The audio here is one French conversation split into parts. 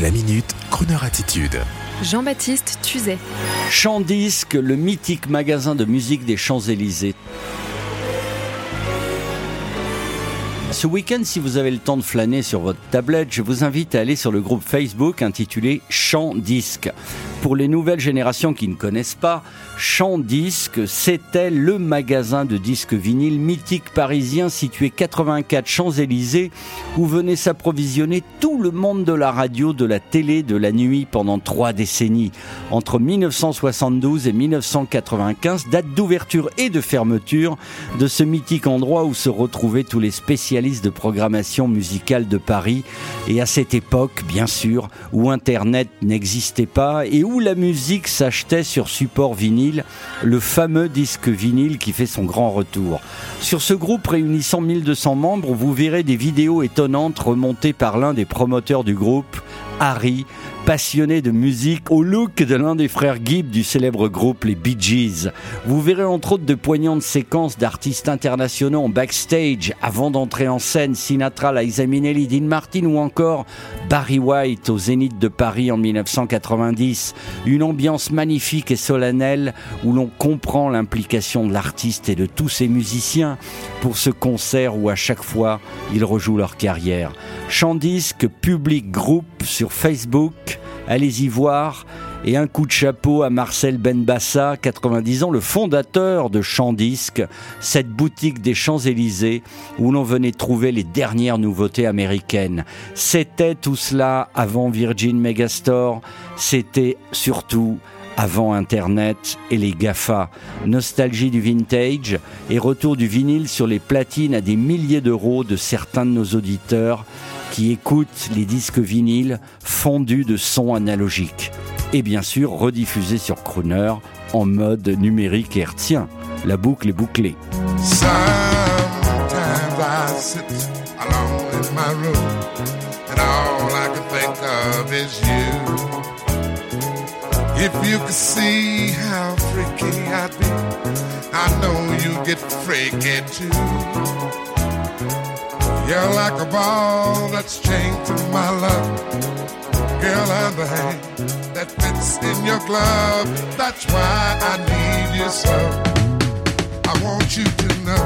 La minute, Kroneur attitude. Jean-Baptiste Tuzet. Chant Disque, le mythique magasin de musique des Champs-Élysées. Ce week-end, si vous avez le temps de flâner sur votre tablette, je vous invite à aller sur le groupe Facebook intitulé Chant Disque. Pour les nouvelles générations qui ne connaissent pas, Chant Disque, c'était le magasin de disques vinyles mythique parisien situé 84 Champs-Élysées où venait s'approvisionner tout le monde de la radio, de la télé, de la nuit pendant trois décennies. Entre 1972 et 1995, date d'ouverture et de fermeture de ce mythique endroit où se retrouvaient tous les spécialistes de programmation musicale de Paris. Et à cette époque, bien sûr, où Internet n'existait pas et où la musique s'achetait sur support vinyle, le fameux disque vinyle qui fait son grand retour. Sur ce groupe réunissant 1200 membres, vous verrez des vidéos étonnantes remontées par l'un des promoteurs du groupe, Harry, passionné de musique au look de l'un des frères Gibb du célèbre groupe les Bee Gees. Vous verrez entre autres de poignantes séquences d'artistes internationaux en backstage avant d'entrer en scène Sinatra, Liza Dean Martin ou encore Barry White au Zénith de Paris en 1990. Une ambiance magnifique et solennelle où l'on comprend l'implication de l'artiste et de tous ses musiciens pour ce concert où à chaque fois ils rejouent leur carrière. Chant disque, public, groupe sur Facebook, allez-y voir. Et un coup de chapeau à Marcel Benbassa, 90 ans, le fondateur de Disque, cette boutique des Champs-Élysées où l'on venait trouver les dernières nouveautés américaines. C'était tout cela avant Virgin Megastore, c'était surtout avant Internet et les GAFA. Nostalgie du vintage et retour du vinyle sur les platines à des milliers d'euros de certains de nos auditeurs qui écoutent les disques vinyles fondus de sons analogiques. Et bien sûr rediffusés sur Crooner en mode numérique hertzien. La boucle est bouclée. You're like a ball that's chained to my love. Girl, I'm the hand that fits in your glove. That's why I need you so. I want you to know.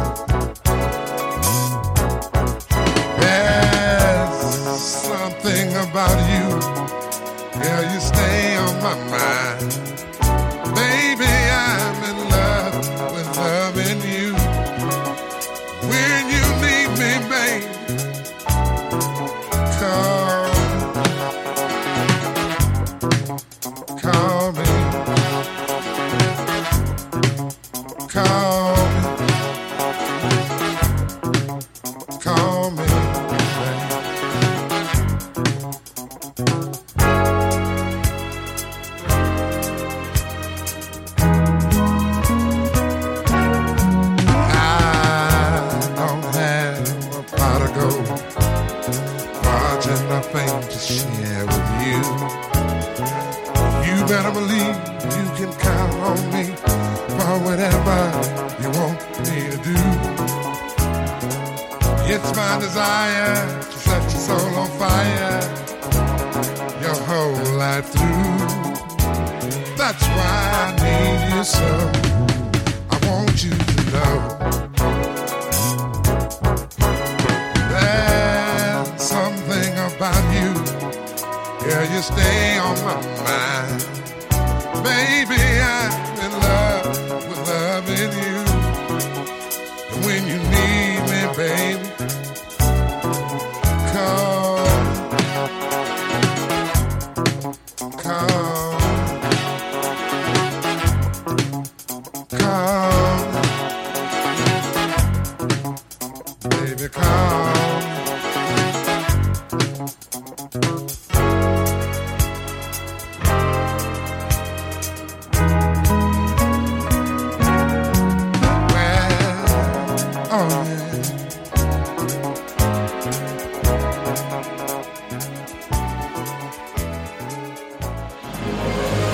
There's something about you Girl, you stay on my mind. Believe you can count on me for whatever you want me to do. It's my desire to set your soul on fire your whole life through. That's why I need you so. I want you to know. There's something about you. Girl, you stay on my mind. Baby, I'm in love with loving you. And when you need me, baby, come. Come. Come. Baby, come.